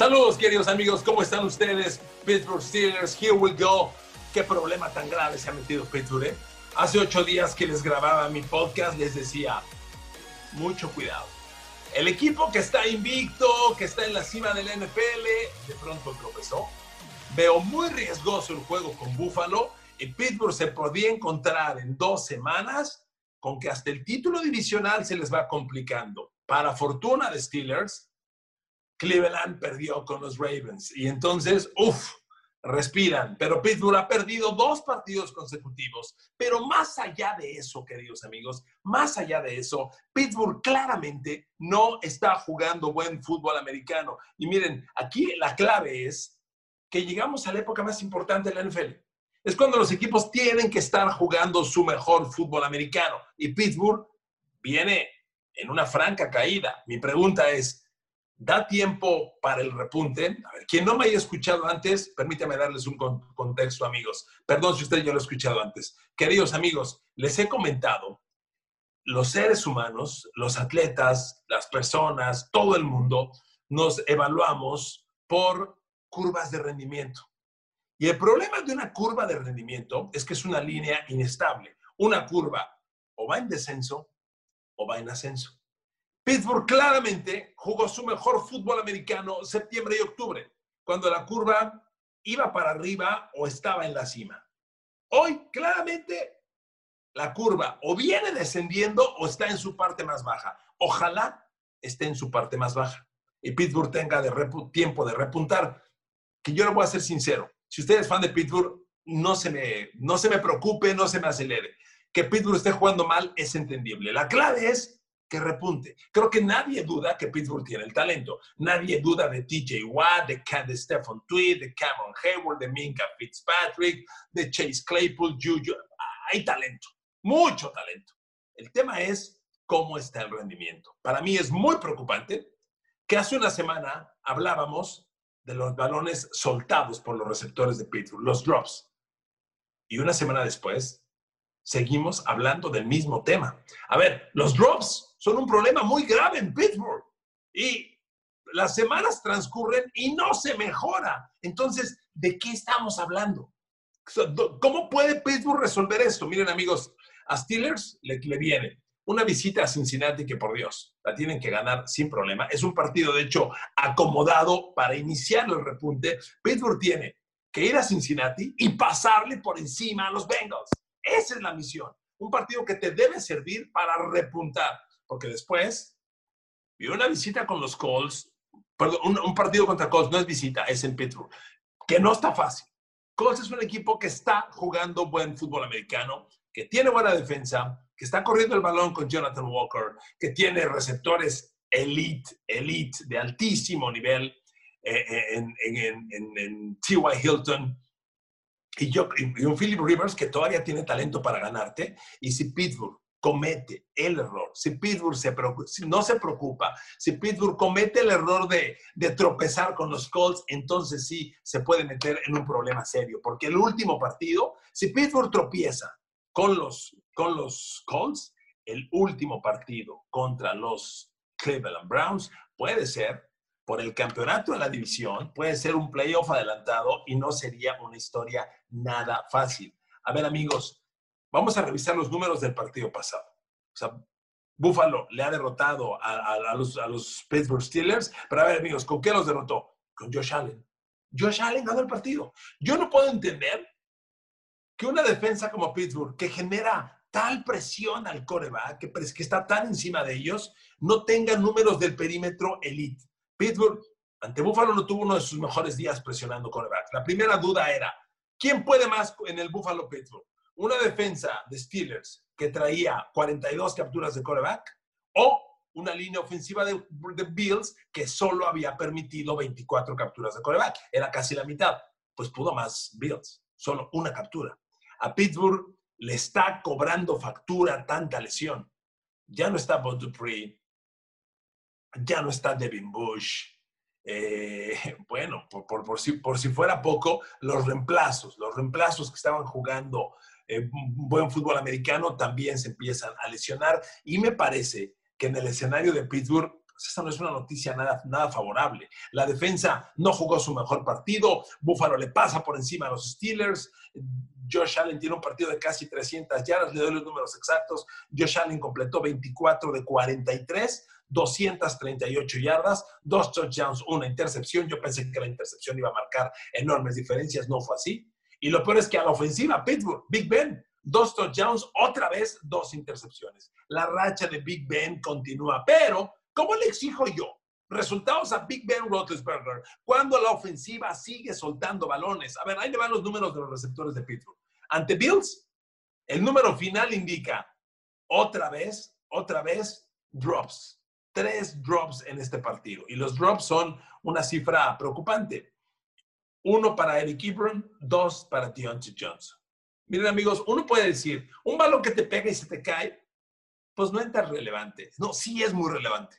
Saludos, queridos amigos, ¿cómo están ustedes? Pittsburgh Steelers, here we go. ¿Qué problema tan grave se ha metido Pittsburgh? eh? Hace ocho días que les grababa mi podcast, les decía, mucho cuidado. El equipo que está invicto, que está en la cima del NFL, de pronto tropezó. Veo muy riesgoso el juego con Buffalo y Pittsburgh se podía encontrar en dos semanas con que hasta el título divisional se les va complicando. Para fortuna de Steelers, Cleveland perdió con los Ravens y entonces, uff, respiran. Pero Pittsburgh ha perdido dos partidos consecutivos. Pero más allá de eso, queridos amigos, más allá de eso, Pittsburgh claramente no está jugando buen fútbol americano. Y miren, aquí la clave es que llegamos a la época más importante de la NFL. Es cuando los equipos tienen que estar jugando su mejor fútbol americano. Y Pittsburgh viene en una franca caída. Mi pregunta es, ¿da tiempo para el repunte? A ver, quien no me haya escuchado antes, permítame darles un con- contexto, amigos. Perdón si usted ya lo ha escuchado antes. Queridos amigos, les he comentado, los seres humanos, los atletas, las personas, todo el mundo, nos evaluamos por curvas de rendimiento. Y el problema de una curva de rendimiento es que es una línea inestable. Una curva o va en descenso o va en ascenso. Pittsburgh claramente jugó su mejor fútbol americano septiembre y octubre, cuando la curva iba para arriba o estaba en la cima. Hoy claramente la curva o viene descendiendo o está en su parte más baja. Ojalá esté en su parte más baja y Pittsburgh tenga tiempo de repuntar. Que yo le voy a ser sincero, si usted es fan de Pittsburgh, no se me, no se me preocupe, no se me acelere. Que Pittsburgh esté jugando mal es entendible. La clave es que repunte. Creo que nadie duda que Pittsburgh tiene el talento. Nadie duda de TJ Watt, de, de Stephen Tweed, de Cameron Hayward, de Minka Fitzpatrick, de Chase Claypool, Juju. Hay talento, mucho talento. El tema es cómo está el rendimiento. Para mí es muy preocupante que hace una semana hablábamos de los balones soltados por los receptores de Pittsburgh, los drops. Y una semana después, seguimos hablando del mismo tema. A ver, los drops son un problema muy grave en Pittsburgh. Y las semanas transcurren y no se mejora. Entonces, ¿de qué estamos hablando? ¿Cómo puede Pittsburgh resolver esto? Miren, amigos, a Steelers le, viene una visita a Cincinnati que, por Dios, la tienen que ganar sin problema. Es un partido, de hecho, acomodado para iniciar el repunte. Pittsburgh tiene que ir a Cincinnati y pasarle por encima a los Bengals. Esa es la misión. Un partido que te debe servir para repuntar, porque después viene una visita con los Colts, perdón, un, un partido contra Colts no es visita, es en Pittsburgh, que no está fácil. Colts es un equipo que está jugando buen fútbol americano, que tiene buena defensa, que está corriendo el balón con Jonathan Walker, que tiene receptores elite, elite, de altísimo nivel eh, en, en, en, en T.Y. Hilton y, yo, y un Philip Rivers que todavía tiene talento para ganarte. Y si Pittsburgh comete el error, si Pittsburgh no se preocupa, si Pittsburgh comete el error de, de, tropezar con los Colts, entonces sí se puede meter en un problema serio. Porque el último partido, si Pittsburgh tropieza con los, con los Colts, el último partido contra los Cleveland Browns puede ser por el campeonato de la división, puede ser un playoff adelantado y no sería una historia nada fácil. A ver, amigos, vamos a revisar los números del partido pasado. O sea, Buffalo le ha derrotado a, los, Pittsburgh Steelers, pero a ver, amigos, ¿con qué los derrotó? Con Josh Allen. Josh Allen ganó el partido. Yo no puedo entender que una defensa como Pittsburgh, que genera tal presión al coreback, que, que está tan encima de ellos, no tenga números del perímetro elite. Pittsburgh, ante Buffalo, no tuvo uno de sus mejores días presionando corebacks. La primera duda era, ¿quién puede más en el Buffalo Pittsburgh? ¿Una defensa de Steelers que traía 42 capturas de coreback o una línea ofensiva de, Bills que solo había permitido 24 capturas de coreback? Era casi la mitad. Pues pudo más Bills, solo una captura. A Pittsburgh le está cobrando factura tanta lesión. Ya no está Bob Dupree, ya no está Devin Bush. Eh, bueno, por, por, si, por, si, fuera poco, los reemplazos, los reemplazos que estaban jugando eh, buen fútbol americano también se empiezan a lesionar y me parece que en el escenario de Pittsburgh pues esa no es una noticia nada, nada favorable. La defensa no jugó su mejor partido, Buffalo le pasa por encima a los Steelers, Josh Allen tiene un partido de casi 300 yardas, le doy los números exactos, Josh Allen completó 24 de 43, 238 yardas, dos touchdowns, una intercepción. Yo pensé que la intercepción iba a marcar enormes diferencias, no fue así. Y lo peor es que a la ofensiva, Pittsburgh, Big Ben, dos touchdowns, otra vez dos intercepciones. La racha de Big Ben continúa, pero ¿cómo le exijo yo? Resultados a Big Ben Roethlisberger cuando la ofensiva sigue soltando balones. A ver, ahí le van los números de los receptores de Pittsburgh. Ante Bills, el número final indica otra vez, otra vez, drops. Tres drops en este partido. Y los drops son una cifra preocupante. Uno para Eric Ebron, dos para Deontay Johnson. Miren amigos, uno puede decir, un balón que te pega y se te cae, pues no es tan relevante. No, sí es muy relevante.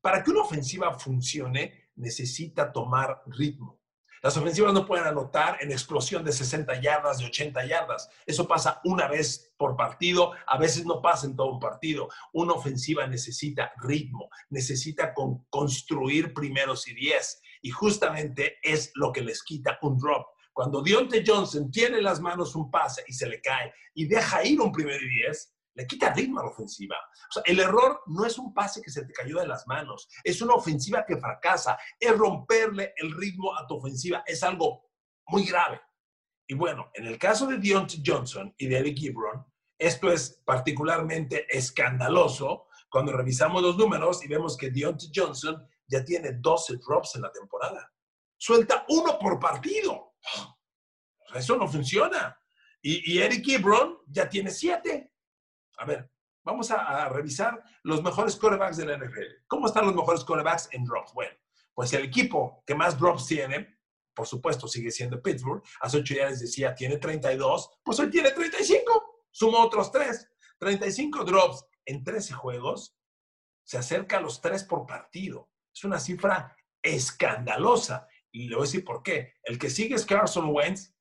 Para que una ofensiva funcione, necesita tomar ritmo. Las ofensivas no pueden anotar en explosión de 60 yardas, de 80 yardas. Eso pasa una vez por partido, a veces no pasa en todo un partido. Una ofensiva necesita ritmo, necesita construir primeros y diez. Y justamente es lo que les quita un drop. Cuando Dionte Johnson tiene las manos un pase y se le cae y deja ir un primer y diez, le quita ritmo a la ofensiva. O sea, el error no es un pase que se te cayó de las manos, es una ofensiva que fracasa, es romperle el ritmo a tu ofensiva, es algo muy grave. Y bueno, en el caso de Deontay Johnson y de Eric Ebron, esto es particularmente escandaloso cuando revisamos los números y vemos que Deontay Johnson ya tiene 12 drops en la temporada. Suelta uno por partido. Eso no funciona. Y, Eric Ebron ya tiene siete. A ver, vamos a, revisar los mejores corebacks de la NFL. ¿Cómo están los mejores corebacks en drops? Bueno, pues el equipo que más drops tiene, por supuesto, sigue siendo Pittsburgh. Hace ocho días decía, tiene 32, pues hoy tiene 35. Suma otros tres. 35 drops en 13 juegos. Se acerca a los tres por partido. Es una cifra escandalosa. Y le voy a decir por qué. El que sigue es Carson Wentz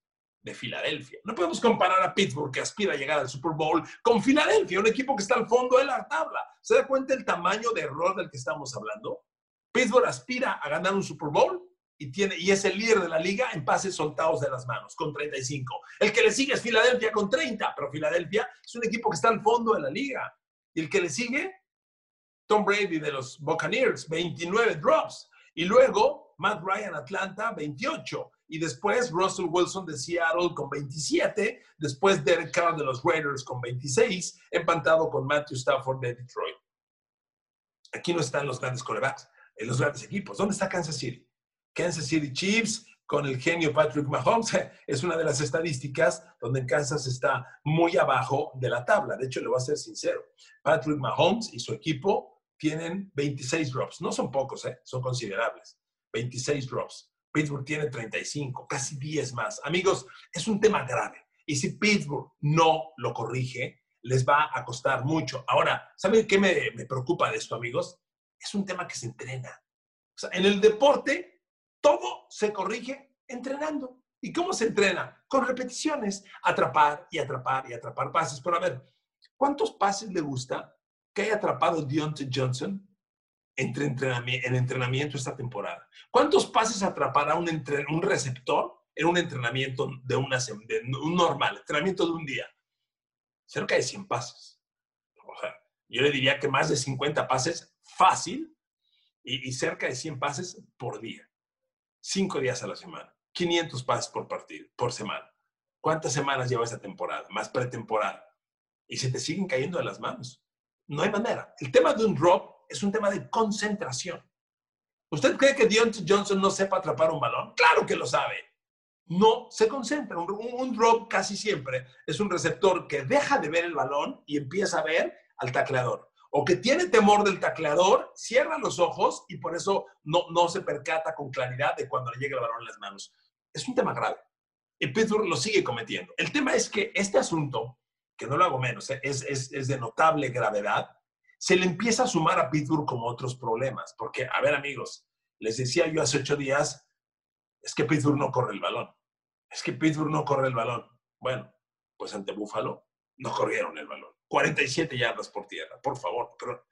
de Filadelfia. No podemos comparar a Pittsburgh, que aspira a llegar al Super Bowl, con Filadelfia, un equipo que está al fondo de la tabla. ¿Se da cuenta el tamaño de error del que estamos hablando? Pittsburgh aspira a ganar un Super Bowl y, tiene, y es el líder de la liga en pases soltados de las manos, con 35. El que le sigue es Filadelfia con 30, pero Filadelfia es un equipo que está al fondo de la liga. Y el que le sigue, Tom Brady de los Buccaneers, 29 drops. Y luego Matt Ryan Atlanta 28 y después Russell Wilson de Seattle con 27, después Derek Carr de los Raiders con 26, empantado con Matthew Stafford de Detroit. Aquí no están los grandes corebacks, en los grandes equipos. ¿Dónde está Kansas City? Kansas City Chiefs con el genio Patrick Mahomes es una de las estadísticas donde Kansas está muy abajo de la tabla. De hecho, le voy a ser sincero. Patrick Mahomes y su equipo tienen 26 drops. No son pocos, ¿eh? son considerables. 26 drops. Pittsburgh tiene 35, casi 10 más. Amigos, es un tema grave. Y si Pittsburgh no lo corrige, les va a costar mucho. Ahora, ¿saben qué me, preocupa de esto, amigos? Es un tema que se entrena. En el deporte, todo se corrige entrenando. ¿Y cómo se entrena? Con repeticiones, atrapar y atrapar y atrapar pases. Pero a ver, ¿cuántos pases le gusta que haya atrapado Deontay Johnson entre entrenamiento, en entrenamiento esta temporada. ¿Cuántos pases atrapará un, receptor en un entrenamiento de, un normal, entrenamiento de un día? Cerca de 100 pases. Yo le diría que más de 50 pases fácil y, y cerca de 100 pases por día. Cinco días a la semana. 500 pases por partido, por semana. ¿Cuántas semanas lleva esta temporada? Más pretemporada. Y se te siguen cayendo de las manos. No hay manera. El tema de un drop es un tema de concentración. ¿Usted cree que Deontay Johnson no sepa atrapar un balón? Claro que lo sabe. No se concentra. Un, drop casi siempre es un receptor que deja de ver el balón y empieza a ver al tacleador. O que tiene temor del tacleador, cierra los ojos y por eso no, no se percata con claridad de cuando le llega el balón en las manos. Es un tema grave. Y Pittsburgh lo sigue cometiendo. El tema es que este asunto, que no lo hago menos, ¿eh? es, es, es de notable gravedad, se le empieza a sumar a Pittsburgh como otros problemas. Porque, a ver amigos, les decía yo hace ocho días, es que Pittsburgh no corre el balón. Es que Pittsburgh no corre el balón. Bueno, pues ante Buffalo no corrieron el balón. 47 yardas por tierra, por favor. Pero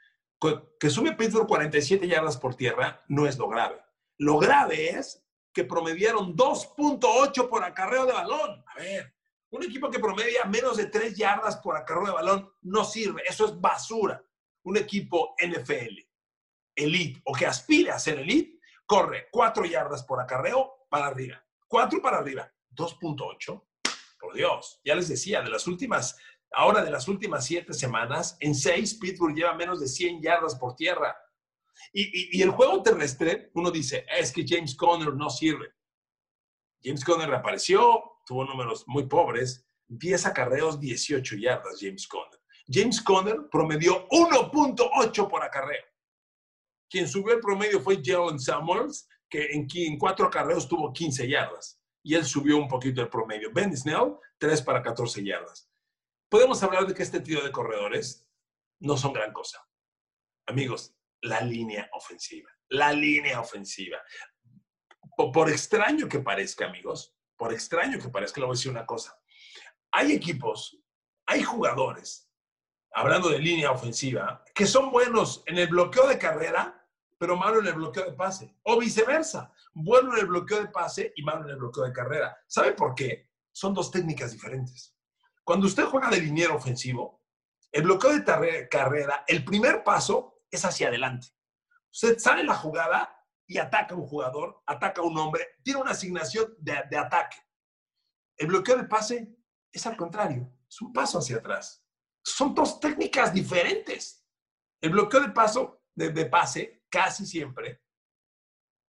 Que sube Pittsburgh 47 yardas por tierra no es lo grave. Lo grave es que promediaron 2.8 por acarreo de balón. A ver, un equipo que promedia menos de 3 yardas por acarreo de balón no sirve. Eso es basura. Un equipo NFL, elite o que aspire a ser elite, corre 4 yardas por acarreo para arriba. 4 para arriba. 2.8. Por Dios. Ya les decía, de las últimas, ahora de las últimas 7 semanas, en 6 Pittsburgh lleva menos de 100 yardas por tierra. Y, el juego terrestre, uno dice, es que James Conner no sirve. James Conner reapareció, tuvo números muy pobres, 10 acarreos, 18 yardas James Conner. James Conner promedió 1.8 por acarreo. Quien subió el promedio fue Jalen Samuels, que en, en cuatro acarreos tuvo 15 yardas. Y él subió un poquito el promedio. Ben Snell, 3 para 14 yardas. Podemos hablar de que este trío de corredores no son gran cosa. Amigos, la línea ofensiva. La línea ofensiva. Por, extraño que parezca, amigos, por extraño que parezca, le voy a decir una cosa. Hay equipos, hay jugadores, hablando de línea ofensiva, que son buenos en el bloqueo de carrera, pero malo en el bloqueo de pase. O viceversa, bueno en el bloqueo de pase y malo en el bloqueo de carrera. ¿Sabe por qué? Son dos técnicas diferentes. Cuando usted juega de liniero ofensivo, el bloqueo de carrera, el primer paso es hacia adelante. Usted sale la jugada y ataca a un jugador, ataca a un hombre, tiene una asignación de, ataque. El bloqueo de pase es al contrario, es un paso hacia atrás. Son dos técnicas diferentes. El bloqueo de paso, de, de pase, casi siempre,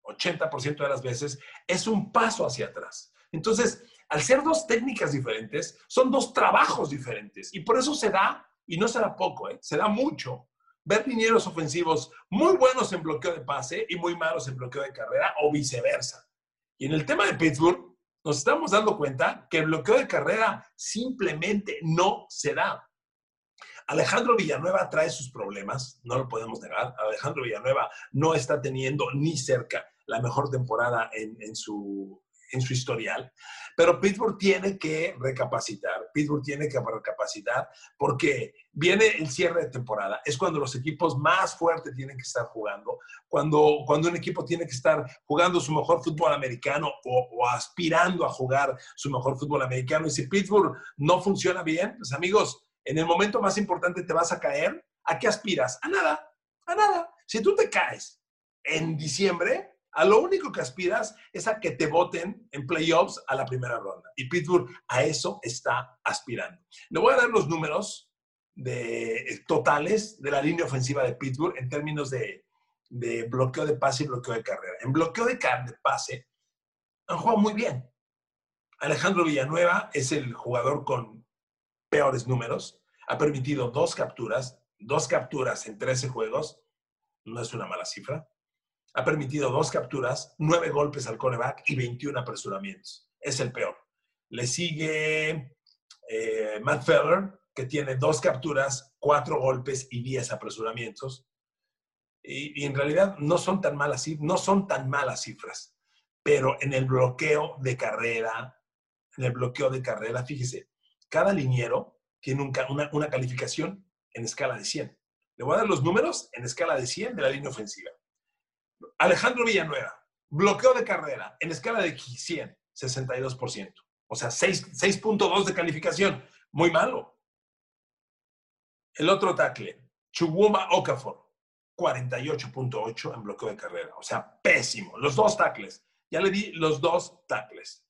80% de las veces, es un paso hacia atrás. Entonces, al ser dos técnicas diferentes, son dos trabajos diferentes. Y por eso se da, y no se da poco, ¿eh? se da mucho, ver linieros ofensivos muy buenos en bloqueo de pase y muy malos en bloqueo de carrera o viceversa. Y en el tema de Pittsburgh, nos estamos dando cuenta que el bloqueo de carrera simplemente no se da. Alejandro Villanueva trae sus problemas, no lo podemos negar. Alejandro Villanueva no está teniendo ni cerca la mejor temporada en, en su, en su historial. Pero Pittsburgh tiene que recapacitar, Pittsburgh tiene que recapacitar porque viene el cierre de temporada, es cuando los equipos más fuertes tienen que estar jugando, cuando, cuando un equipo tiene que estar jugando su mejor fútbol americano o, aspirando a jugar su mejor fútbol americano. Y si Pittsburgh no funciona bien, pues amigos, en el momento más importante te vas a caer. ¿A qué aspiras? A nada, a nada. Si tú te caes en diciembre, a lo único que aspiras es a que te voten en playoffs a la primera ronda. Y Pittsburgh a eso está aspirando. Le voy a dar los números de, eh, totales de la línea ofensiva de Pittsburgh en términos de, bloqueo de pase y bloqueo de carrera. En bloqueo de, de pase han jugado muy bien. Alejandro Villanueva es el jugador con peores números. Ha permitido dos capturas, dos capturas en 13 juegos. No es una mala cifra ha permitido dos capturas, nueve golpes al coreback y 21 apresuramientos. Es el peor. Le sigue eh, Matt Feller, que tiene dos capturas, cuatro golpes y diez apresuramientos. Y, en realidad no son tan malas, no son tan malas cifras. Pero en el bloqueo de carrera, en el bloqueo de carrera, fíjese, cada liniero tiene una, una calificación en escala de 100. Le voy a dar los números en escala de 100 de la línea ofensiva. Alejandro Villanueva, bloqueo de carrera en escala de 100, 62%. O sea, 6.2 de calificación. Muy malo. El otro tackle, Chuwuma Okafor, 48.8 en bloqueo de carrera. O sea, pésimo. Los dos tackles. Ya le di los dos tackles.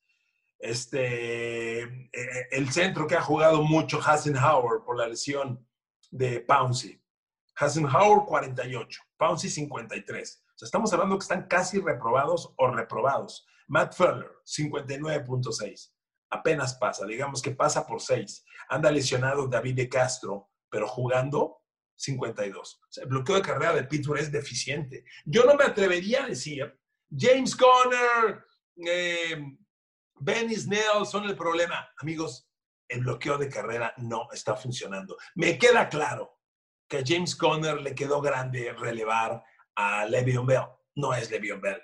Este, eh, el centro que ha jugado mucho, Howard por la lesión de Pouncy. Howard, 48. Pouncy, 53 estamos hablando que están casi reprobados o reprobados. Matt Fuller, 59.6. Apenas pasa, digamos que pasa por 6. Anda lesionado David de Castro, pero jugando 52. el bloqueo de carrera de Pittsburgh es deficiente. Yo no me atrevería a decir, James Conner, eh, Benny Snell son el problema. Amigos, el bloqueo de carrera no está funcionando. Me queda claro que a James Conner le quedó grande relevar a Le'Veon Bell. No es Le'Veon Bell,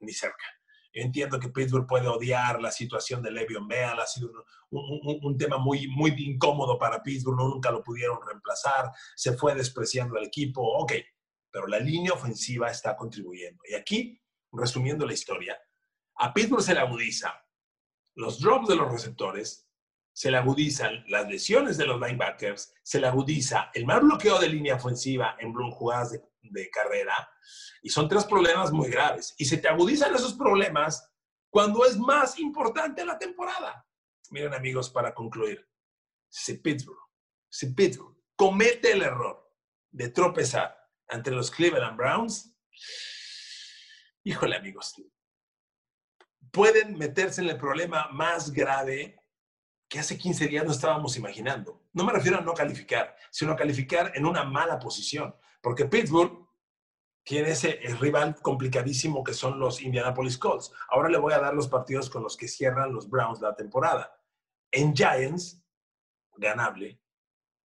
ni cerca. Yo entiendo que Pittsburgh puede odiar la situación de Le'Veon Bell, ha sido un, tema muy, muy incómodo para Pittsburgh, nunca lo pudieron reemplazar, se fue despreciando el equipo, ok, pero la línea ofensiva está contribuyendo. Y aquí, resumiendo la historia, a Pittsburgh se le agudiza los drops de los receptores, se le agudizan las lesiones de los linebackers, se le agudiza el mal bloqueo de línea ofensiva en jugadas de, de carrera, y son tres problemas muy graves. Y se te agudizan esos problemas cuando es más importante la temporada. Miren amigos, para concluir, si Pittsburgh, si Pittsburgh comete el error de tropezar ante los Cleveland Browns, híjole amigos, pueden meterse en el problema más grave que hace 15 días no estábamos imaginando. No me refiero a no calificar, sino a calificar en una mala posición, porque Pittsburgh tiene ese rival complicadísimo que son los Indianapolis Colts. Ahora le voy a dar los partidos con los que cierran los Browns la temporada. En Giants, ganable.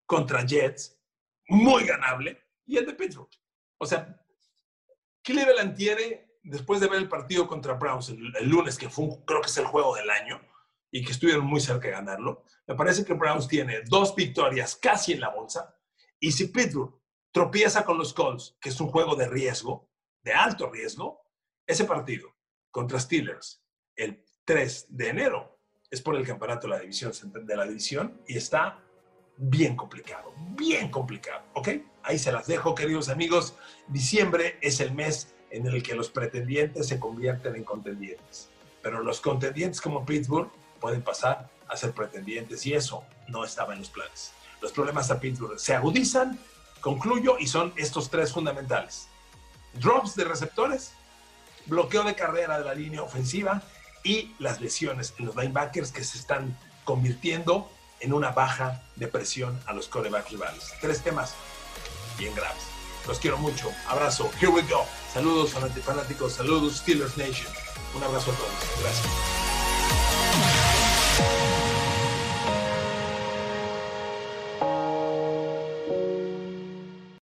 Contra Jets, muy ganable. Y el de Pittsburgh. O sea, Cleveland tiene, después de ver el partido contra Browns el, lunes, que fue, creo que es el juego del año, y que estuvieron muy cerca de ganarlo, me parece que Browns tiene dos victorias casi en la bolsa. Y si Pittsburgh tropieza con los Colts, que es un juego de riesgo, de alto riesgo, ese partido contra Steelers el 3 de enero es por el campeonato de la división, de la división y está bien complicado, bien complicado, ¿ok? Ahí se las dejo, queridos amigos. Diciembre es el mes en el que los pretendientes se convierten en contendientes, pero los contendientes como Pittsburgh pueden pasar a ser pretendientes y eso no estaba en los planes. Los problemas a Pittsburgh se agudizan Concluyo y son estos tres fundamentales. Drops de receptores, bloqueo de carrera de la línea ofensiva y las lesiones en los linebackers que se están convirtiendo en una baja de presión a los corebacks rivales. Tres temas bien graves. Los quiero mucho. Abrazo. Here we go. Saludos fanáticos. Saludos Steelers Nation. Un abrazo a todos. Gracias. Bye.